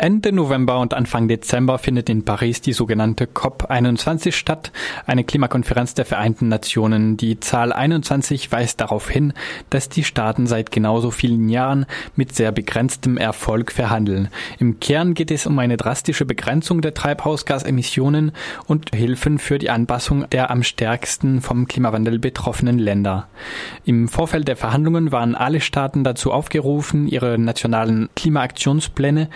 Ende November und Anfang Dezember findet in Paris die sogenannte COP21 statt, eine Klimakonferenz der Vereinten Nationen. Die Zahl 21 weist darauf hin, dass die Staaten seit genauso vielen Jahren mit sehr begrenztem Erfolg verhandeln. Im Kern geht es um eine drastische Begrenzung der Treibhausgasemissionen und Hilfen für die Anpassung der am stärksten vom Klimawandel betroffenen Länder. Im Vorfeld der Verhandlungen waren alle Staaten dazu aufgerufen, ihre nationalen Klimaaktionspläne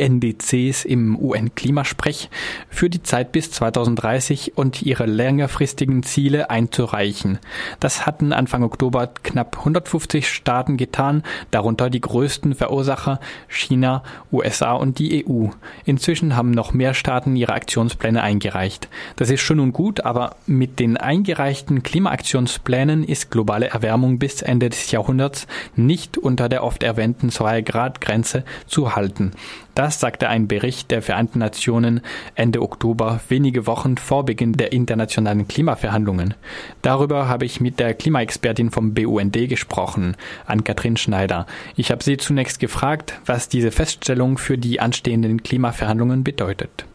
INDCs im UN-Klimasprech für die Zeit bis 2030 und ihre längerfristigen Ziele einzureichen. Das hatten Anfang Oktober knapp 150 Staaten getan, darunter die größten Verursacher China, USA und die EU. Inzwischen haben noch mehr Staaten ihre Aktionspläne eingereicht. Das ist schön und gut, aber mit den eingereichten Klimaaktionsplänen ist globale Erwärmung bis Ende des Jahrhunderts nicht unter der oft erwähnten 2 Grad Grenze zu halten. Das sagte ein Bericht der Vereinten Nationen Ende Oktober, wenige Wochen vor Beginn der internationalen Klimaverhandlungen. Darüber habe ich mit der Klimaexpertin vom BUND gesprochen, Ann-Kathrin Schneider. Ich habe sie zunächst gefragt, was diese Feststellung für die anstehenden Klimaverhandlungen bedeutet.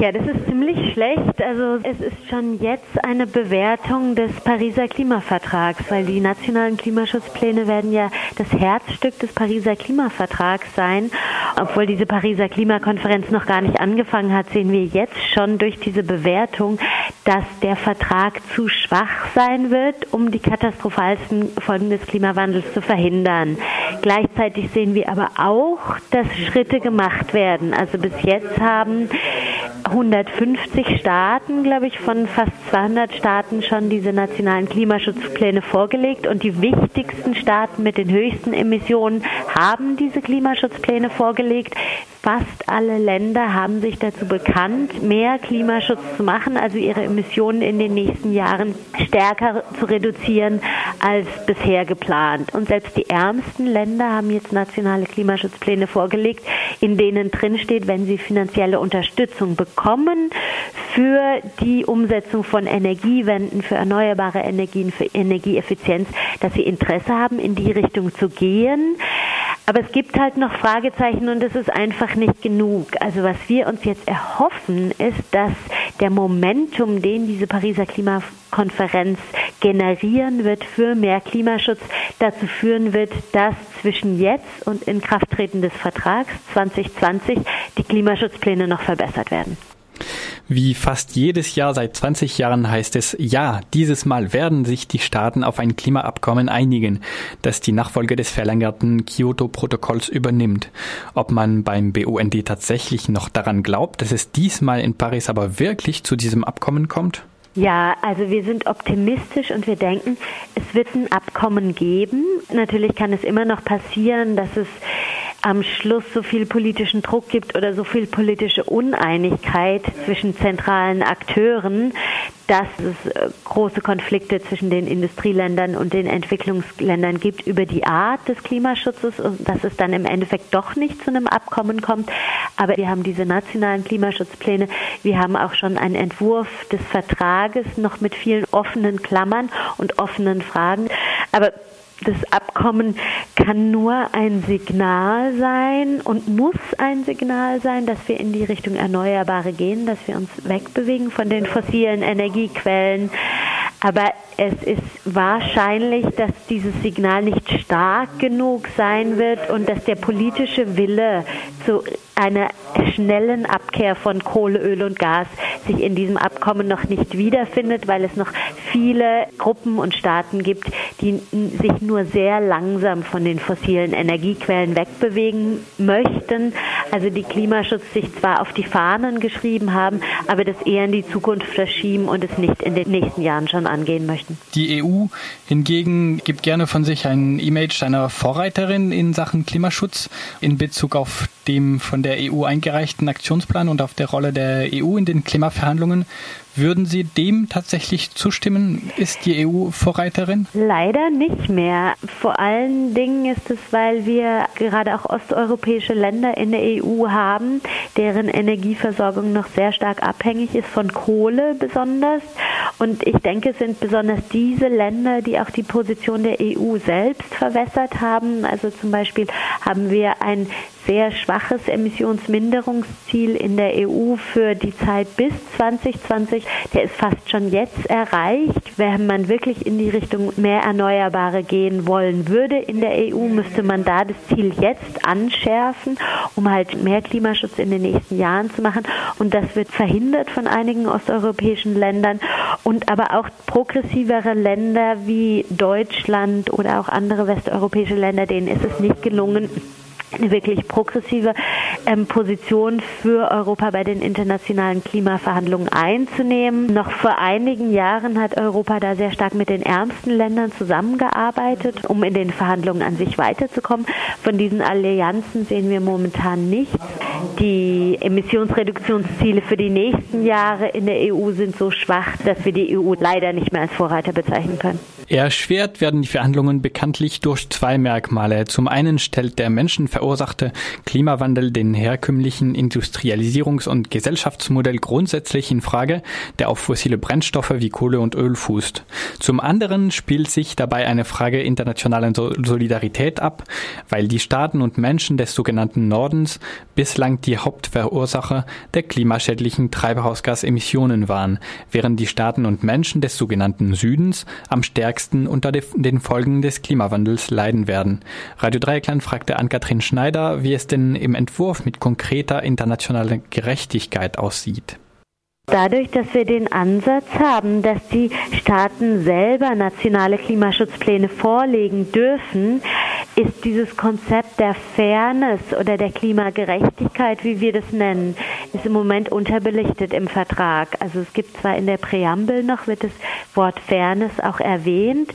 Ja, das ist ziemlich schlecht. Also es ist schon jetzt eine Bewertung des Pariser Klimavertrags, weil die nationalen Klimaschutzpläne werden ja das Herzstück des Pariser Klimavertrags sein. Obwohl diese Pariser Klimakonferenz noch gar nicht angefangen hat, sehen wir jetzt schon durch diese Bewertung, dass der Vertrag zu schwach sein wird, um die katastrophalsten Folgen des Klimawandels zu verhindern. Gleichzeitig sehen wir aber auch, dass Schritte gemacht werden. Also bis jetzt haben 150 Staaten, glaube ich, von fast 200 Staaten schon diese nationalen Klimaschutzpläne vorgelegt und die wichtigsten Staaten mit den höchsten Emissionen haben diese Klimaschutzpläne vorgelegt. Fast alle Länder haben sich dazu bekannt, mehr Klimaschutz zu machen, also ihre Emissionen in den nächsten Jahren stärker zu reduzieren als bisher geplant. Und selbst die ärmsten Länder haben jetzt nationale Klimaschutzpläne vorgelegt, in denen drin steht, wenn sie finanzielle Unterstützung bekommen für die Umsetzung von Energiewenden, für erneuerbare Energien, für Energieeffizienz, dass sie Interesse haben, in die Richtung zu gehen. Aber es gibt halt noch Fragezeichen und es ist einfach nicht genug. Also was wir uns jetzt erhoffen, ist, dass der Momentum, den diese Pariser Klimakonferenz generieren wird für mehr Klimaschutz, dazu führen wird, dass zwischen jetzt und Inkrafttreten des Vertrags 2020 die Klimaschutzpläne noch verbessert werden. Wie fast jedes Jahr seit 20 Jahren heißt es, ja, dieses Mal werden sich die Staaten auf ein Klimaabkommen einigen, das die Nachfolge des verlängerten Kyoto-Protokolls übernimmt. Ob man beim BUND tatsächlich noch daran glaubt, dass es diesmal in Paris aber wirklich zu diesem Abkommen kommt? Ja, also wir sind optimistisch und wir denken, es wird ein Abkommen geben. Natürlich kann es immer noch passieren, dass es am Schluss so viel politischen Druck gibt oder so viel politische Uneinigkeit zwischen zentralen Akteuren, dass es äh, große Konflikte zwischen den Industrieländern und den Entwicklungsländern gibt über die Art des Klimaschutzes und dass es dann im Endeffekt doch nicht zu einem Abkommen kommt. Aber wir haben diese nationalen Klimaschutzpläne. Wir haben auch schon einen Entwurf des Vertrages noch mit vielen offenen Klammern und offenen Fragen. Aber das Abkommen kann nur ein Signal sein und muss ein Signal sein, dass wir in die Richtung Erneuerbare gehen, dass wir uns wegbewegen von den fossilen Energiequellen. Aber es ist wahrscheinlich, dass dieses Signal nicht stark genug sein wird und dass der politische Wille zu einer schnellen Abkehr von Kohle, Öl und Gas sich in diesem Abkommen noch nicht wiederfindet, weil es noch viele Gruppen und Staaten gibt, die sich nur sehr langsam von den fossilen Energiequellen wegbewegen möchten. Also die Klimaschutz sich zwar auf die Fahnen geschrieben haben, aber das eher in die Zukunft verschieben und es nicht in den nächsten Jahren schon angehen möchten. Die EU hingegen gibt gerne von sich ein Image einer Vorreiterin in Sachen Klimaschutz in Bezug auf dem von der EU eingereichten Aktionsplan und auf der Rolle der EU in den Klimaverhandlungen. Würden Sie dem tatsächlich zustimmen? Ist die EU Vorreiterin? Leider nicht mehr. Vor allen Dingen ist es, weil wir gerade auch osteuropäische Länder in der EU haben, deren Energieversorgung noch sehr stark abhängig ist von Kohle besonders Und ich denke, es sind besonders diese Länder, die auch die Position der EU selbst verwässert haben. Also zum Beispiel haben wir ein sehr schwaches Emissionsminderungsziel in der EU für die Zeit bis 2020. Der ist fast schon jetzt erreicht. Wenn man wirklich in die Richtung mehr Erneuerbare gehen wollen würde in der EU, müsste man da das Ziel jetzt anschärfen, um halt mehr Klimaschutz in den nächsten Jahren zu machen. Und das wird verhindert von einigen osteuropäischen Ländern und aber auch progressivere Länder wie Deutschland oder auch andere westeuropäische Länder, denen ist es nicht gelungen, wirklich progressive ähm, Position für Europa bei den internationalen Klimaverhandlungen einzunehmen. Noch vor einigen Jahren hat Europa da sehr stark mit den ärmsten Ländern zusammengearbeitet, um in den Verhandlungen an sich weiterzukommen. Von diesen Allianzen sehen wir momentan nichts. Die Emissionsreduktionsziele für die nächsten Jahre in der EU sind so schwach, dass wir die EU leider nicht mehr als Vorreiter bezeichnen können. Erschwert werden die Verhandlungen bekanntlich durch zwei Merkmale. Zum einen stellt der menschenverursachte Klimawandel den herkömmlichen Industrialisierungs- und Gesellschaftsmodell grundsätzlich in Frage, der auf fossile Brennstoffe wie Kohle und Öl fußt. Zum anderen spielt sich dabei eine Frage internationalen Solidarität ab, weil die Staaten und Menschen des sogenannten Nordens bislang die Hauptverursacher der klimaschädlichen Treibhausgasemissionen waren, während die Staaten und Menschen des sogenannten Südens am stärksten stärksten unter den Folgen des Klimawandels leiden werden. Radio Dreieckland fragte Ann-Kathrin Schneider, wie es denn im Entwurf mit konkreter internationaler Gerechtigkeit aussieht. Dadurch, dass wir den Ansatz haben, dass die Staaten selber nationale Klimaschutzpläne vorlegen dürfen, ist dieses Konzept der Fairness oder der Klimagerechtigkeit, wie wir das nennen, ist im Moment unterbelichtet im Vertrag. Also es gibt zwar in der Präambel noch, wird das Wort Fairness auch erwähnt,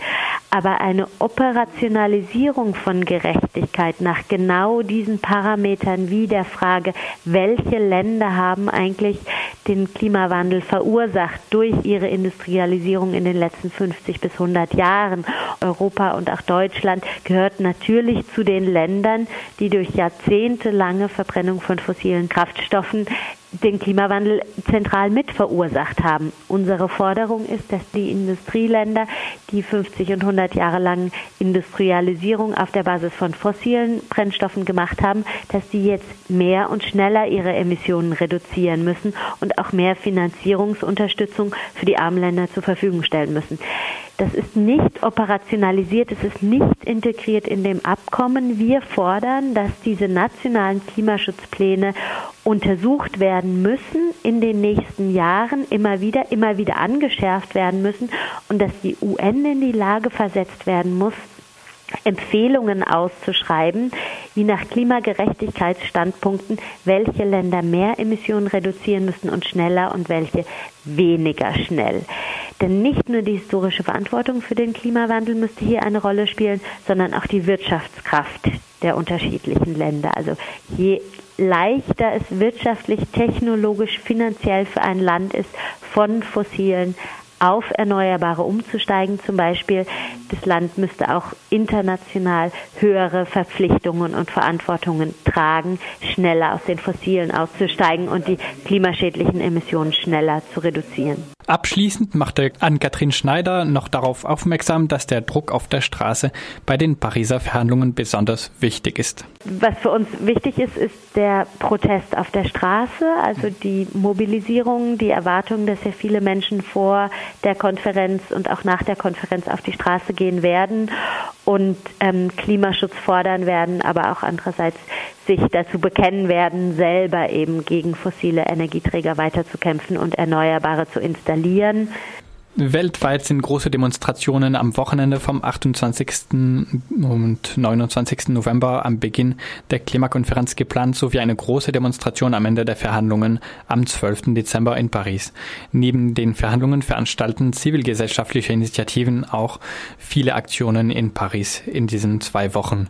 aber eine Operationalisierung von Gerechtigkeit nach genau diesen Parametern wie der Frage, welche Länder haben eigentlich den Klimawandel verursacht durch ihre Industrialisierung in den letzten 50 bis 100 Jahren. Europa und auch Deutschland gehört natürlich zu den Ländern, die durch jahrzehntelange Verbrennung von fossilen Kraftstoffen den Klimawandel zentral mit verursacht haben. Unsere Forderung ist, dass die Industrieländer, die 50 und 100 Jahre lang Industrialisierung auf der Basis von fossilen Brennstoffen gemacht haben, dass die jetzt mehr und schneller ihre Emissionen reduzieren müssen und auch mehr Finanzierungsunterstützung für die armen Länder zur Verfügung stellen müssen. Das ist nicht operationalisiert, es ist nicht integriert in dem Abkommen. Wir fordern, dass diese nationalen Klimaschutzpläne untersucht werden müssen in den nächsten Jahren, immer wieder, immer wieder angeschärft werden müssen und dass die UN in die Lage versetzt werden muss, Empfehlungen auszuschreiben, wie nach Klimagerechtigkeitsstandpunkten, welche Länder mehr Emissionen reduzieren müssen und schneller und welche weniger schnell. Denn nicht nur die historische Verantwortung für den Klimawandel müsste hier eine Rolle spielen, sondern auch die Wirtschaftskraft der unterschiedlichen Länder. Also je leichter es wirtschaftlich, technologisch, finanziell für ein Land ist, von fossilen auf Erneuerbare umzusteigen zum Beispiel. Das Land müsste auch international höhere Verpflichtungen und Verantwortungen tragen, schneller aus den Fossilen auszusteigen und die klimaschädlichen Emissionen schneller zu reduzieren. Abschließend machte Ann-Kathrin Schneider noch darauf aufmerksam, dass der Druck auf der Straße bei den Pariser Verhandlungen besonders wichtig ist. Was für uns wichtig ist, ist der Protest auf der Straße, also die Mobilisierung, die Erwartung, dass sehr viele Menschen vor der Konferenz und auch nach der Konferenz auf die Straße gehen werden und ähm, Klimaschutz fordern werden, aber auch andererseits sich dazu bekennen werden, selber eben gegen fossile Energieträger weiterzukämpfen und Erneuerbare zu installieren. Weltweit sind große Demonstrationen am Wochenende vom 28. und 29. November am Beginn der Klimakonferenz geplant, sowie eine große Demonstration am Ende der Verhandlungen am 12. Dezember in Paris. Neben den Verhandlungen veranstalten zivilgesellschaftliche Initiativen auch viele Aktionen in Paris in diesen zwei Wochen.